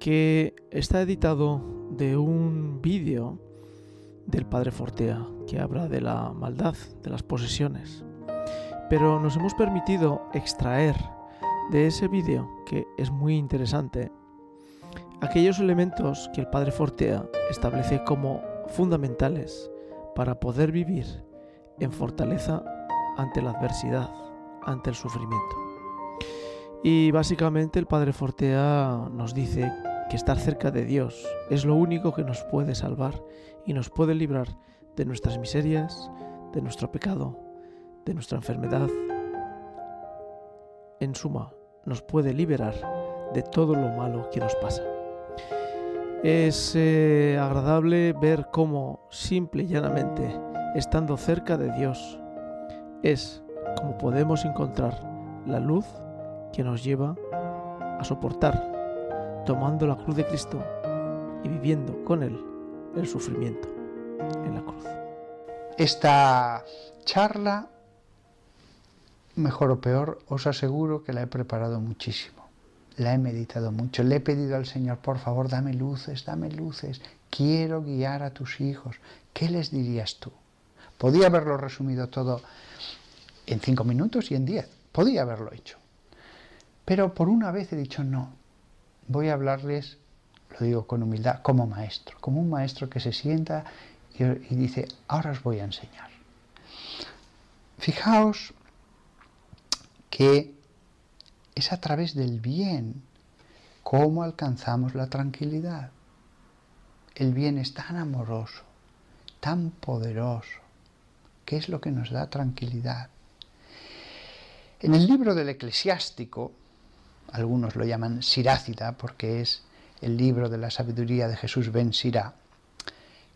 que está editado de un vídeo del padre Fortea que habla de la maldad, de las posesiones. Pero nos hemos permitido extraer de ese vídeo, que es muy interesante, aquellos elementos que el padre Fortea establece como fundamentales para poder vivir en fortaleza ante la adversidad, ante el sufrimiento. Y básicamente el padre Fortea nos dice que estar cerca de Dios es lo único que nos puede salvar y nos puede librar de nuestras miserias, de nuestro pecado, de nuestra enfermedad. En suma, nos puede liberar de todo lo malo que nos pasa. Es eh, agradable ver cómo, simple y llanamente, estando cerca de Dios, es como podemos encontrar la luz que nos lleva a soportar tomando la cruz de Cristo y viviendo con Él el sufrimiento en la cruz. Esta charla, mejor o peor, os aseguro que la he preparado muchísimo. La he meditado mucho. Le he pedido al Señor, por favor, dame luces, dame luces. Quiero guiar a tus hijos. ¿Qué les dirías tú? Podía haberlo resumido todo en cinco minutos y en diez. Podía haberlo hecho. Pero por una vez he dicho, no, voy a hablarles, lo digo con humildad, como maestro, como un maestro que se sienta y, dice, ahora os voy a enseñar. Fijaos que es a través del bien cómo alcanzamos la tranquilidad. El bien es tan amoroso, tan poderoso, que es lo que nos da tranquilidad. En el libro del eclesiástico, algunos lo llaman Sirácida porque es el libro de la sabiduría de Jesús ben Sirá,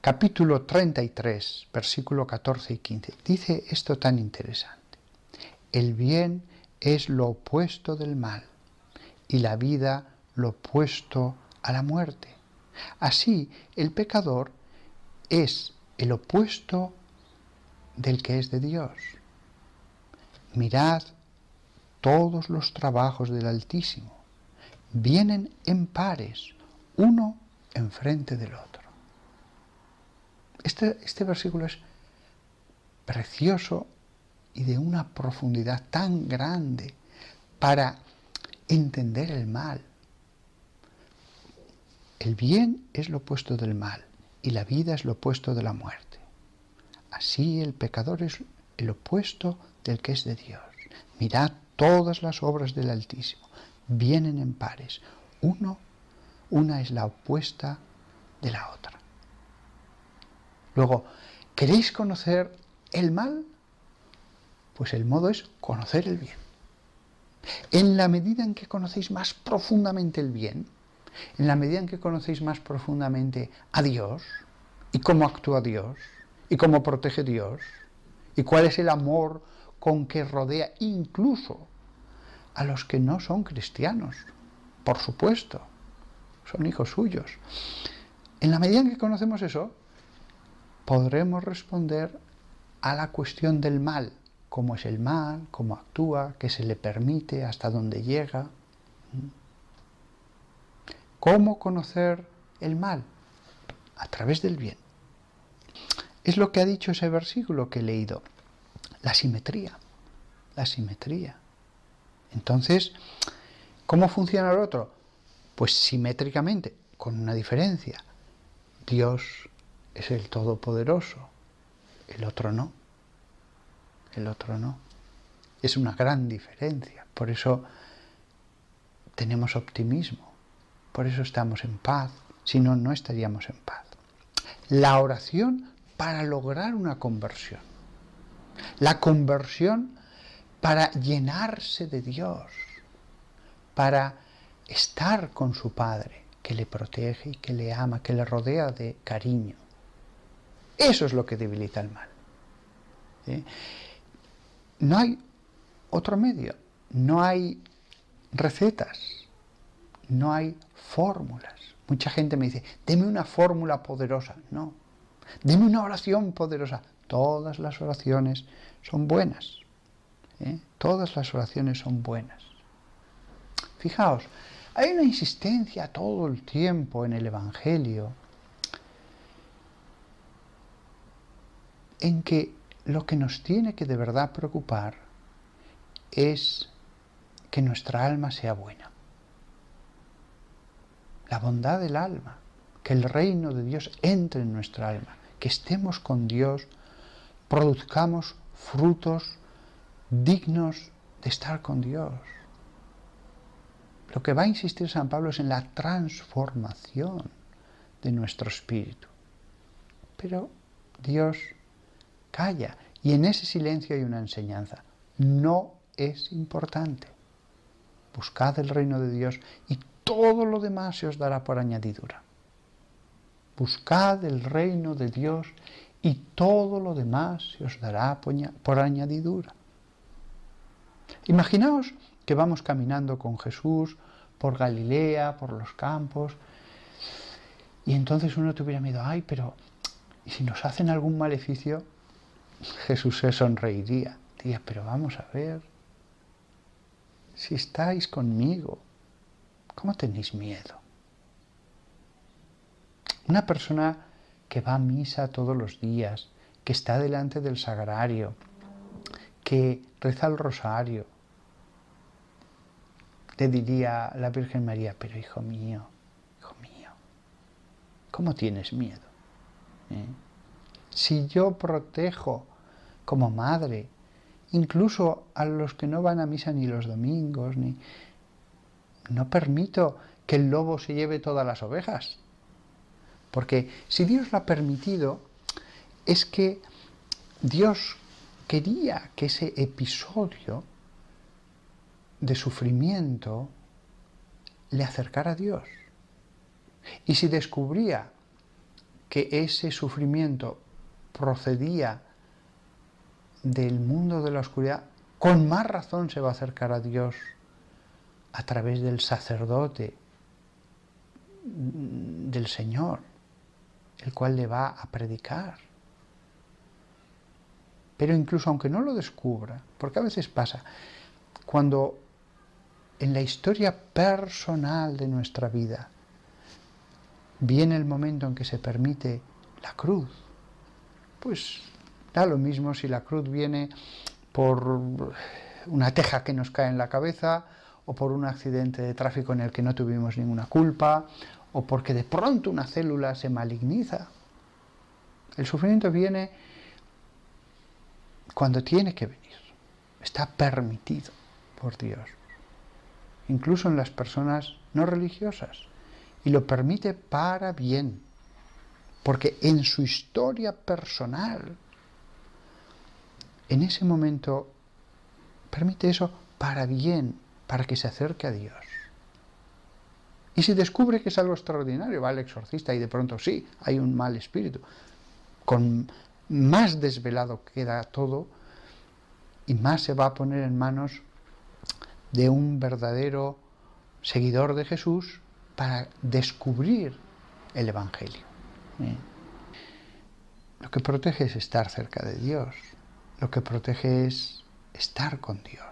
capítulo 33, versículo 14 y 15. Dice esto tan interesante. El bien es lo opuesto del mal y la vida lo opuesto a la muerte. Así, el pecador es el opuesto del que es de Dios. Mirad todos los trabajos del Altísimo. Vienen en pares, uno enfrente del otro. Este, este versículo es precioso y de una profundidad tan grande para entender el mal. El bien es lo opuesto del mal y la vida es lo opuesto de la muerte. Así el pecador es el opuesto del que es de Dios. Mirad Todas las obras del Altísimo vienen en pares. Uno, una es la opuesta de la otra. Luego, ¿queréis conocer el mal? Pues el modo es conocer el bien. En la medida en que conocéis más profundamente el bien, en la medida en que conocéis más profundamente a Dios y cómo actúa Dios y cómo protege Dios y cuál es el amor con que rodea incluso a los que no son cristianos, por supuesto, son hijos suyos. En la medida en que conocemos eso, podremos responder a la cuestión del mal, cómo es el mal, cómo actúa, qué se le permite, hasta dónde llega. ¿Cómo conocer el mal? A través del bien. Es lo que ha dicho ese versículo que he leído la simetría, la simetría. Entonces, ¿cómo funciona el otro? Pues simétricamente, con una diferencia. Dios es el Todopoderoso, el otro no. El otro no. Es una gran diferencia. Por eso tenemos optimismo. Por eso estamos en paz. Si no, no estaríamos en paz. La oración para lograr una conversión. La conversión para llenarse de Dios, para estar con su Padre, que le protege y que le ama, que le rodea de cariño. Eso es lo que debilita el mal. No hay otro medio, no hay recetas, no hay fórmulas. Mucha gente me dice, deme una fórmula poderosa. No, deme una oración poderosa. Todas las oraciones son buenas. ¿Eh? Todas las oraciones son buenas. Fijaos, hay una insistencia todo el tiempo en el Evangelio en que lo que nos tiene que de verdad preocupar es que nuestra alma sea buena. La bondad del alma, que el reino de Dios entre en nuestra alma, que estemos con Dios, produzcamos frutos dignos de estar con Dios. Lo que va a insistir San Pablo es en la transformación de nuestro espíritu. Pero Dios calla y en ese silencio hay una enseñanza. No es importante. Buscad el reino de Dios y todo lo demás se os dará por añadidura. Buscad el reino de Dios y todo lo demás se os dará por añadidura. Imaginaos que vamos caminando con Jesús por Galilea, por los campos, y entonces uno tuviera miedo, ay, pero ¿y si nos hacen algún maleficio? Jesús se sonreiría, diría, pero vamos a ver, si estáis conmigo, ¿cómo tenéis miedo? Una persona que va a misa todos los días, que está delante del sagrario, que reza el rosario, le diría la Virgen María, pero hijo mío, hijo mío, ¿cómo tienes miedo? ¿Eh? Si yo protejo como madre, incluso a los que no van a misa ni los domingos, ni no permito que el lobo se lleve todas las ovejas. Porque si Dios lo ha permitido, es que Dios quería que ese episodio de sufrimiento le acercara a Dios. Y si descubría que ese sufrimiento procedía del mundo de la oscuridad, con más razón se va a acercar a Dios a través del sacerdote del Señor, el cual le va a predicar. Pero incluso aunque no lo descubra, porque a veces pasa, cuando en la historia personal de nuestra vida viene el momento en que se permite la cruz, pues da lo mismo si la cruz viene por una teja que nos cae en la cabeza o por un accidente de tráfico en el que no tuvimos ninguna culpa o porque de pronto una célula se maligniza. El sufrimiento viene cuando tiene que venir. Está permitido por Dios incluso en las personas no religiosas, y lo permite para bien, porque en su historia personal, en ese momento, permite eso para bien, para que se acerque a Dios. Y si descubre que es algo extraordinario, va al exorcista y de pronto sí, hay un mal espíritu, con más desvelado queda todo y más se va a poner en manos de un verdadero seguidor de Jesús para descubrir el Evangelio. ¿eh? Lo que protege es estar cerca de Dios, lo que protege es estar con Dios,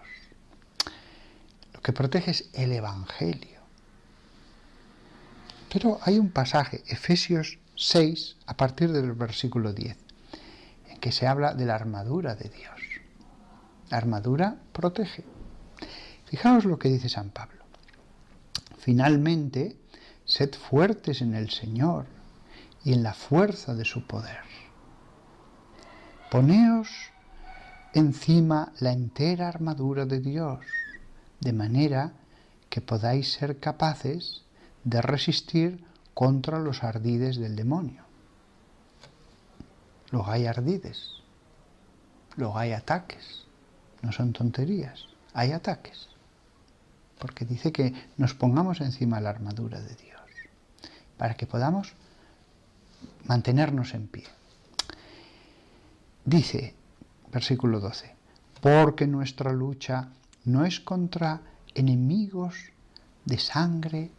lo que protege es el Evangelio. Pero hay un pasaje, Efesios 6, a partir del versículo 10, en que se habla de la armadura de Dios. La armadura protege. Fijaos lo que dice San Pablo. Finalmente, sed fuertes en el Señor y en la fuerza de su poder. Poneos encima la entera armadura de Dios, de manera que podáis ser capaces de resistir contra los ardides del demonio. Luego hay ardides, luego hay ataques, no son tonterías, hay ataques porque dice que nos pongamos encima la armadura de Dios. para que podamos mantenernos en pie. Dice, versículo 12, porque nuestra lucha no es contra enemigos de sangre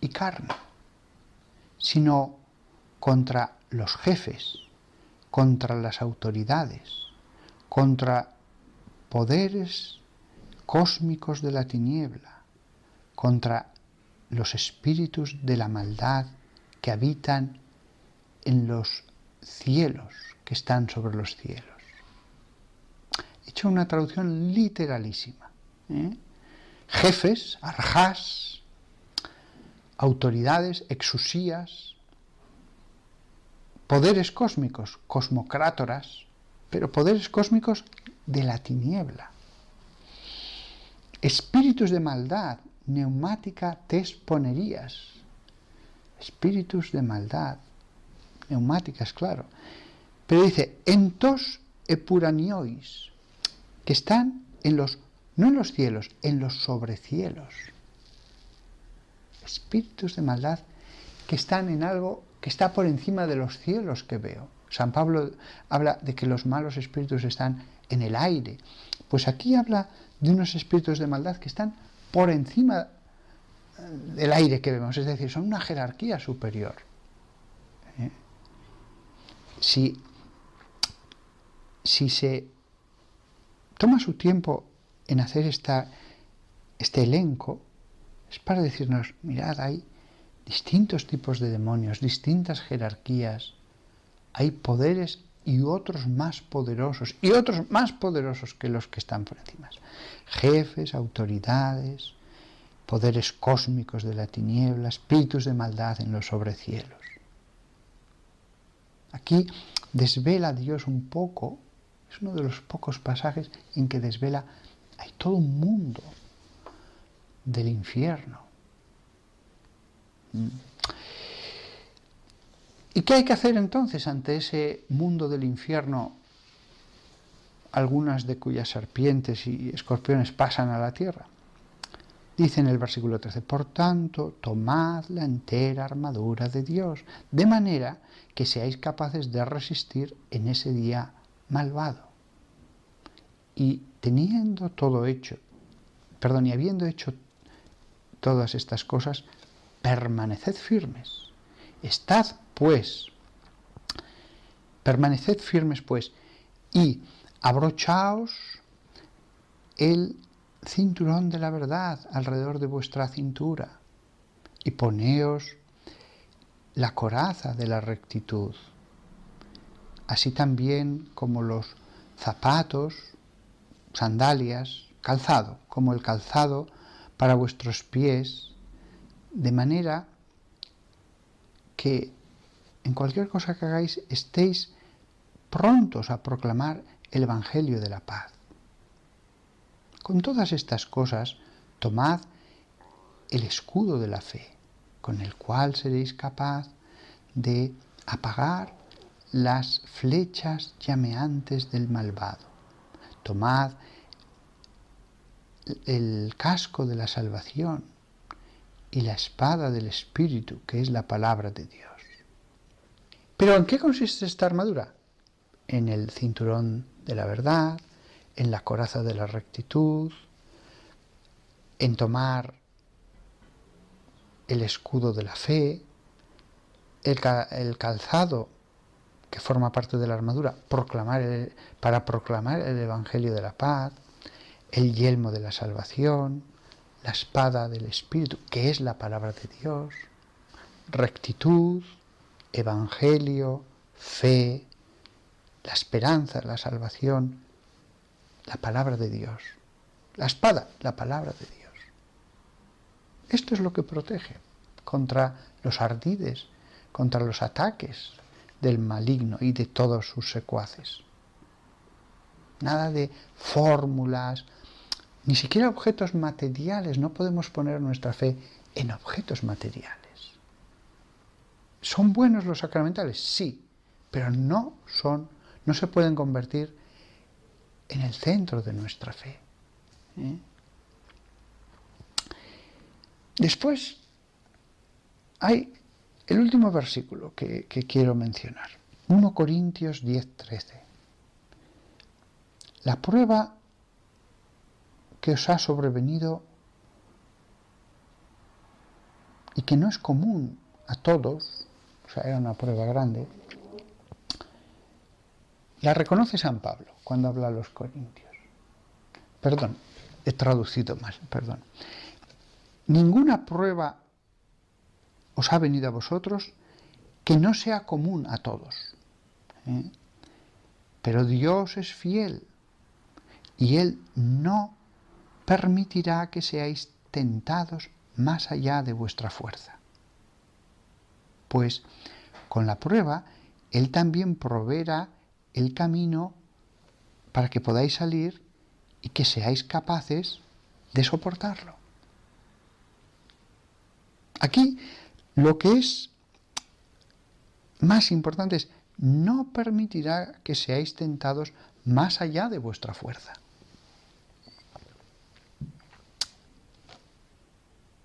y carne, sino contra los jefes, contra las autoridades, contra poderes cósmicos de la tiniebla, contra los espíritus de la maldad que habitan en los cielos, que están sobre los cielos. He hecho una traducción literalísima. ¿eh? Jefes, arjas, autoridades, exusías, poderes cósmicos, cosmocrátoras, pero poderes cósmicos de la tiniebla. Espíritus de maldad, neumática tesponerías. Espíritus de maldad, neumáticas, claro. Pero dice, entos epuraniois, que están en los, no en los cielos, en los sobrecielos. Espíritus de maldad que están en algo que está por encima de los cielos que veo. San Pablo habla de que los malos espíritus están en el aire. Pues aquí habla de unos espíritus de maldad que están por encima del aire que vemos, es decir, son una jerarquía superior. ¿Eh? Si, si se toma su tiempo en hacer esta, este elenco, es para decirnos, mirad, hay distintos tipos de demonios, distintas jerarquías, hay poderes y otros más poderosos, y otros más poderosos que los que están por encima. Jefes, autoridades, poderes cósmicos de la tiniebla, espíritus de maldad en los sobrecielos. Aquí desvela Dios un poco, es uno de los pocos pasajes en que desvela, hay todo un mundo del infierno. ¿Y qué hay que hacer entonces ante ese mundo del infierno, algunas de cuyas serpientes y escorpiones pasan a la tierra? Dice en el versículo 13, por tanto, tomad la entera armadura de Dios, de manera que seáis capaces de resistir en ese día malvado. Y teniendo todo hecho, perdón, y habiendo hecho todas estas cosas, permaneced firmes. Estad pues, permaneced firmes pues, y abrochaos el cinturón de la verdad alrededor de vuestra cintura y poneos la coraza de la rectitud, así también como los zapatos, sandalias, calzado, como el calzado para vuestros pies, de manera que en cualquier cosa que hagáis estéis prontos a proclamar el Evangelio de la paz. Con todas estas cosas, tomad el escudo de la fe, con el cual seréis capaz de apagar las flechas llameantes del malvado. Tomad el casco de la salvación y la espada del Espíritu, que es la palabra de Dios. Pero ¿en qué consiste esta armadura? En el cinturón de la verdad, en la coraza de la rectitud, en tomar el escudo de la fe, el, calzado que forma parte de la armadura proclamar para proclamar el Evangelio de la paz, el yelmo de la salvación, la espada del Espíritu, que es la palabra de Dios, rectitud, Evangelio, fe, la esperanza, la salvación, la palabra de Dios. La espada, la palabra de Dios. Esto es lo que protege contra los ardides, contra los ataques del maligno y de todos sus secuaces. Nada de fórmulas, ni siquiera objetos materiales. No podemos poner nuestra fe en objetos materiales. ¿Son buenos los sacramentales? Sí, pero no son, no se pueden convertir en el centro de nuestra fe. ¿eh? Después hay El último versículo que, quiero mencionar, 1 Corintios 10, 13. La prueba que os ha sobrevenido y que no es común a todos, o sea, era una prueba grande, la reconoce San Pablo cuando habla a los Corintios. Perdón, he traducido mal, perdón. Ninguna prueba os ha venido a vosotros que no sea común a todos. ¿eh? Pero Dios es fiel y Él no permitirá que seáis tentados más allá de vuestra fuerza. Pues con la prueba Él también proveerá el camino para que podáis salir y que seáis capaces de soportarlo. Aquí lo que es más importante es, no permitirá que seáis tentados más allá de vuestra fuerza.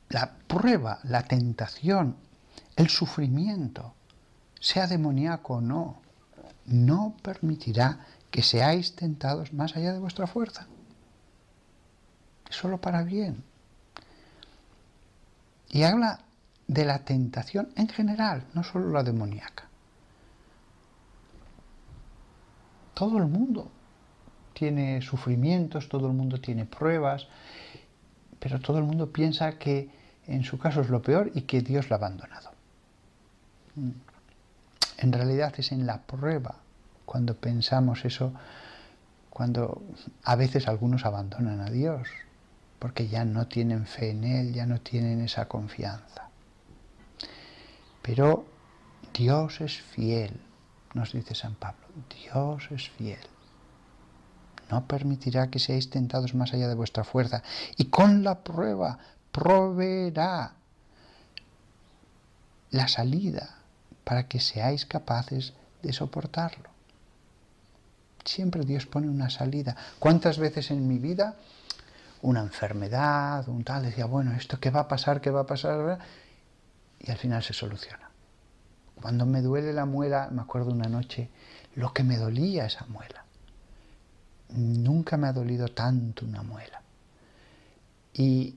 La prueba, la tentación, el sufrimiento, sea demoníaco o no, no permitirá que seáis tentados más allá de vuestra fuerza. Es solo para bien. Y habla de la tentación en general, no solo la demoníaca. Todo el mundo tiene sufrimientos, todo el mundo tiene pruebas, pero todo el mundo piensa que en su caso es lo peor y que Dios la ha abandonado. Mm. En realidad es en la prueba cuando pensamos eso, cuando a veces algunos abandonan a Dios, porque ya no tienen fe en Él, ya no tienen esa confianza. Pero Dios es fiel, nos dice San Pablo. Dios es fiel. No permitirá que seáis tentados más allá de vuestra fuerza. Y con la prueba proveerá la salida para que seáis capaces de soportarlo. Siempre Dios pone una salida. ¿Cuántas veces en mi vida una enfermedad, un tal, decía, bueno, esto qué va a pasar, qué va a pasar? y al final se soluciona. Cuando me duele la muela, me acuerdo una noche lo que me dolía esa muela. Nunca me ha dolido tanto una muela. Y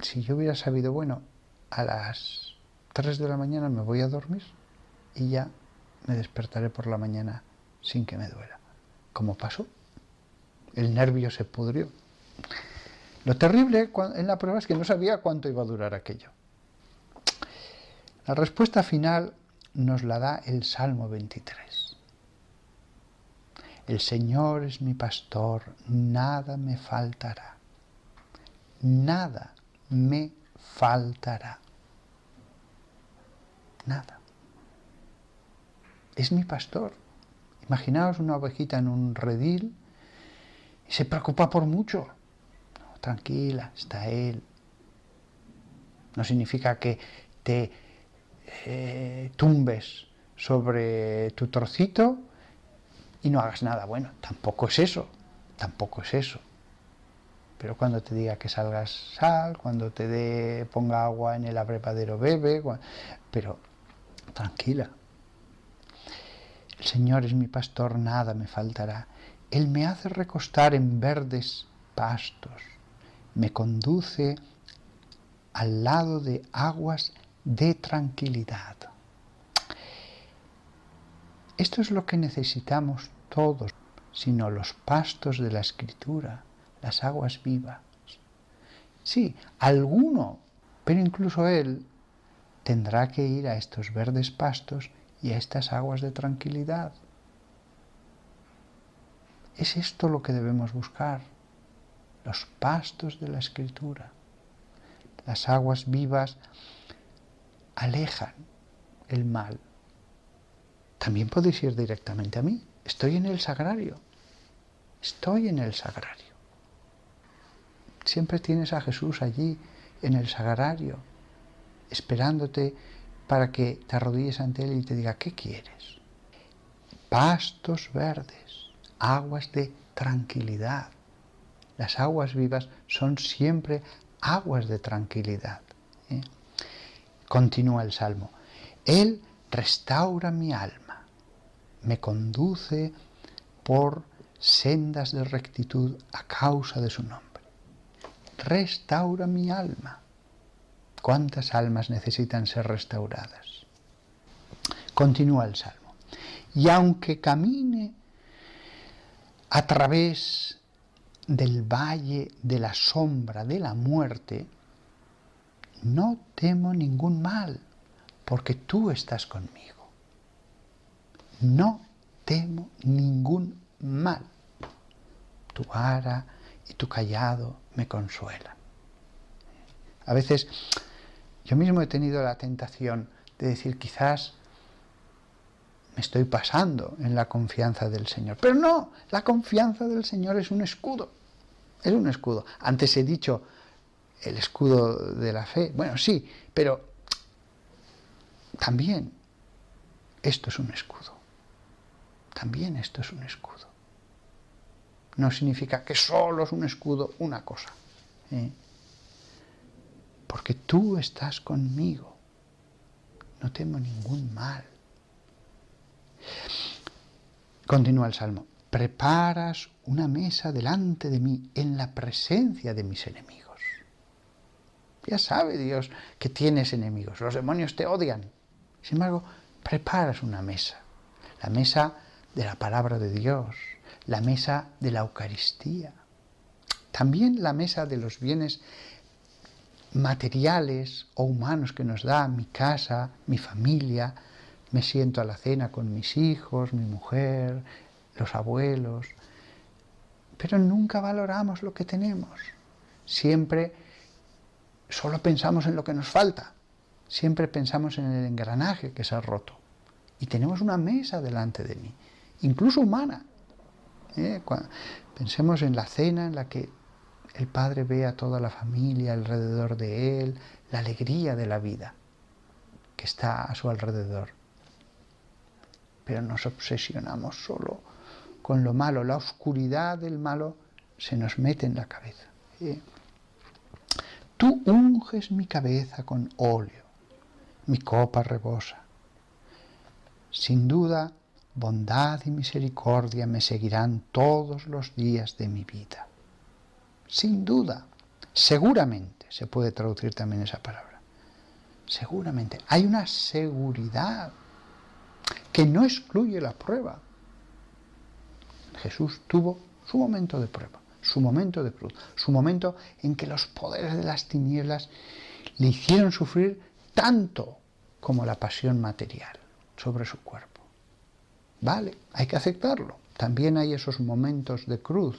si yo hubiera sabido, bueno, a las 3 de la mañana me voy a dormir y ya me despertaré por la mañana sin que me duela. ¿Cómo pasó? El nervio se pudrió. Lo terrible en la prueba es que no sabía cuánto iba a durar aquello. La respuesta final nos la da el Salmo 23. El Señor es mi pastor, nada me faltará. Nada me faltará. Nada. Es mi pastor. Imaginaos una ovejita en un redil y se preocupa por mucho tranquila, está Él. No significa que te eh, tumbes sobre tu trocito y no hagas nada. Bueno, tampoco es eso, tampoco es eso. Pero cuando te diga que salgas, sal, cuando te dé, ponga agua en el abrevadero, bebe, pero tranquila. El Señor es mi pastor, nada me faltará. Él me hace recostar en verdes pastos me conduce al lado de aguas de tranquilidad. Esto es lo que necesitamos todos, sino los pastos de la escritura, las aguas vivas. Sí, alguno, pero incluso él, tendrá que ir a estos verdes pastos y a estas aguas de tranquilidad. Es esto lo que debemos buscar los pastos de la escritura. Las aguas vivas alejan el mal. También podéis ir directamente a mí. Estoy en el sagrario. Estoy en el sagrario. Siempre tienes a Jesús allí en el sagrario, esperándote para que te arrodilles ante Él y te diga, ¿qué quieres? Pastos verdes, aguas de tranquilidad, las aguas vivas son siempre aguas de tranquilidad. ¿eh? Continúa el Salmo. Él restaura mi alma, me conduce por sendas de rectitud a causa de su nombre. Restaura mi alma. ¿Cuántas almas necesitan ser restauradas? Continúa el Salmo. Y aunque camine a través del valle de la sombra de la muerte, no temo ningún mal, porque tú estás conmigo. No temo ningún mal. Tu vara y tu callado me consuelan. A veces yo mismo he tenido la tentación de decir quizás me estoy pasando en la confianza del Señor. Pero no, la confianza del Señor es un escudo. Es un escudo. Antes he dicho el escudo de la fe. Bueno, sí, pero también esto es un escudo. También esto es un escudo. No significa que solo es un escudo una cosa. ¿eh? Porque tú estás conmigo. No temo ningún mal. Continúa el Salmo. Preparas una mesa delante de mí en la presencia de mis enemigos. Ya sabe Dios que tienes enemigos. Los demonios te odian. Sin embargo, preparas una mesa. La mesa de la palabra de Dios. La mesa de la Eucaristía. También la mesa de los bienes materiales o humanos que nos da mi casa, mi familia, me siento a la cena con mis hijos, mi mujer, los abuelos, pero nunca valoramos lo que tenemos. Siempre solo pensamos en lo que nos falta. Siempre pensamos en el engranaje que se ha roto. Y tenemos una mesa delante de mí, incluso humana. ¿Eh? pensemos en la cena en la que el Padre ve a toda la familia alrededor de Él, la alegría de la vida que está a su alrededor pero nos obsesionamos solo con lo malo, la oscuridad del malo se nos mete en la cabeza. Tú unges mi cabeza con óleo, mi copa rebosa. Sin duda, bondad y misericordia me seguirán todos los días de mi vida. Sin duda, seguramente, se puede traducir también esa palabra. Seguramente, hay una seguridad que no excluye la prueba. Jesús tuvo su momento de prueba, su momento de cruz, su momento en que los poderes de las tinieblas le hicieron sufrir tanto como la pasión material sobre su cuerpo. Vale, hay que aceptarlo. También hay esos momentos de cruz.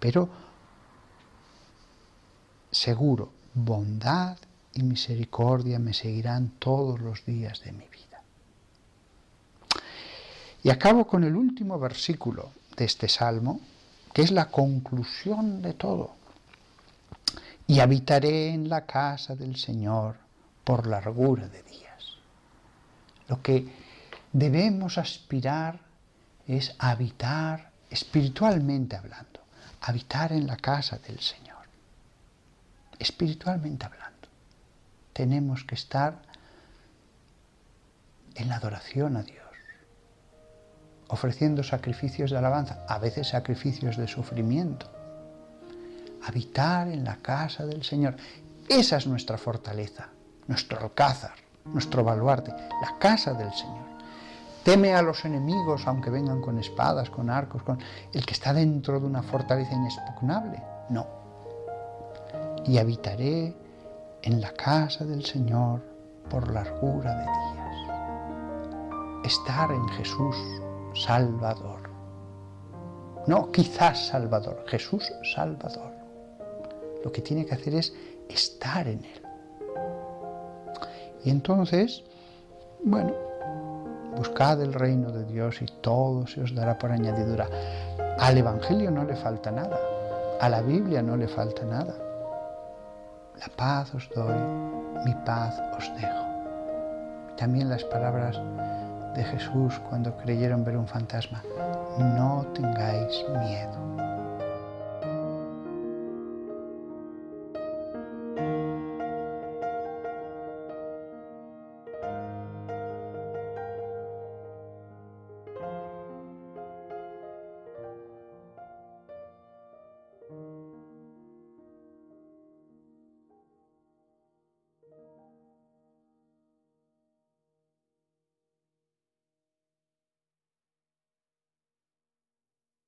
Pero seguro, bondad y misericordia me seguirán todos los días de mi vida. Y acabo con el último versículo de este salmo, que es la conclusión de todo. Y habitaré en la casa del Señor por largura de días. Lo que debemos aspirar es habitar espiritualmente hablando, habitar en la casa del Señor. Espiritualmente hablando. Tenemos que estar en la adoración a Dios ofreciendo sacrificios de alabanza, a veces sacrificios de sufrimiento. Habitar en la casa del Señor. Esa es nuestra fortaleza, nuestro alcázar, nuestro baluarte, la casa del Señor. Teme a los enemigos, aunque vengan con espadas, con arcos, con el que está dentro de una fortaleza inexpugnable. No. Y habitaré en la casa del Señor por largura de días. Estar en Jesús Salvador. No quizás Salvador, Jesús Salvador. Lo que tiene que hacer es estar en Él. Y entonces, bueno, buscad el reino de Dios y todo se os dará por añadidura. Al Evangelio no le falta nada, a la Biblia no le falta nada. La paz os doy, mi paz os dejo. También las palabras de Jesús cuando creyeron ver un fantasma. No tengáis miedo.